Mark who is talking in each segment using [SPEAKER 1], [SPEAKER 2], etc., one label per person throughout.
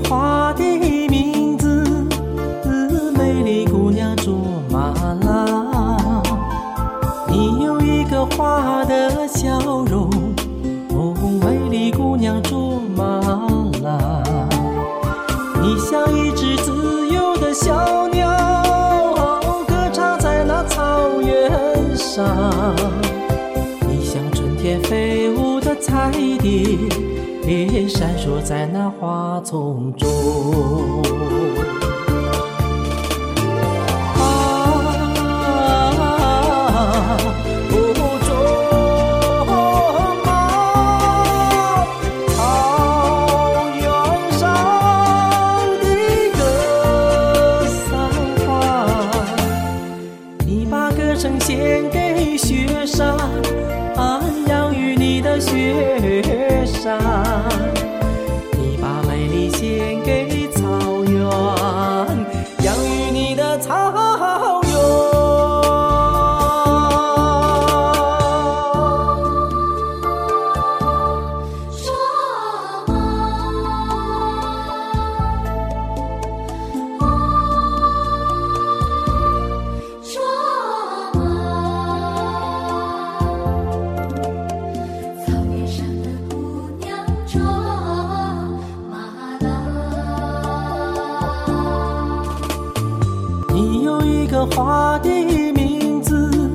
[SPEAKER 1] 花的名字，美丽姑娘卓玛拉。你有一个花的笑容，哦，美丽姑娘卓玛拉。你像一只自由的小鸟，歌唱在那草原上。你像春天飞舞的彩蝶。也闪烁在那花丛中。啊，不卓玛，草原上的格桑花，你把歌声献给雪山，养育你的雪 oh. 花的名字，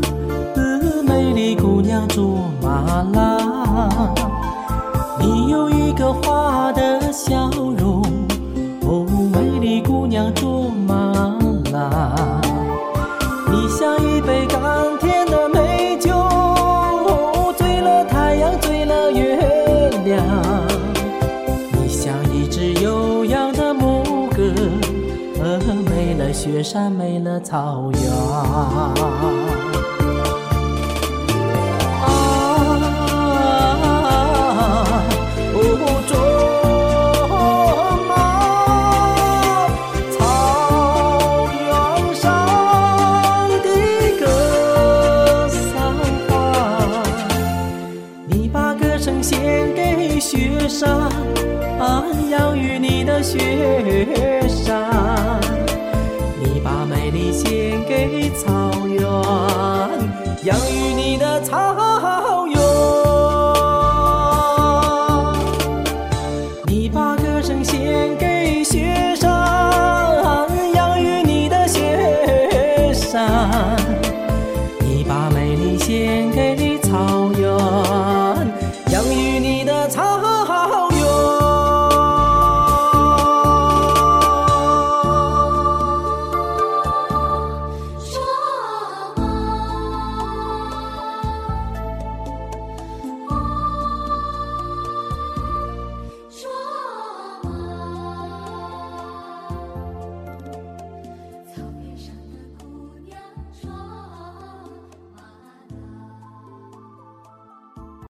[SPEAKER 1] 美丽姑娘卓玛拉。你有一个花的笑容，哦，美丽姑娘卓没了雪山，没了草原。啊，哦，卓玛，草原上的格桑花，你把歌声献给雪山，养育你的雪山。把美丽献给草原，养育你的草原。你把歌声献给。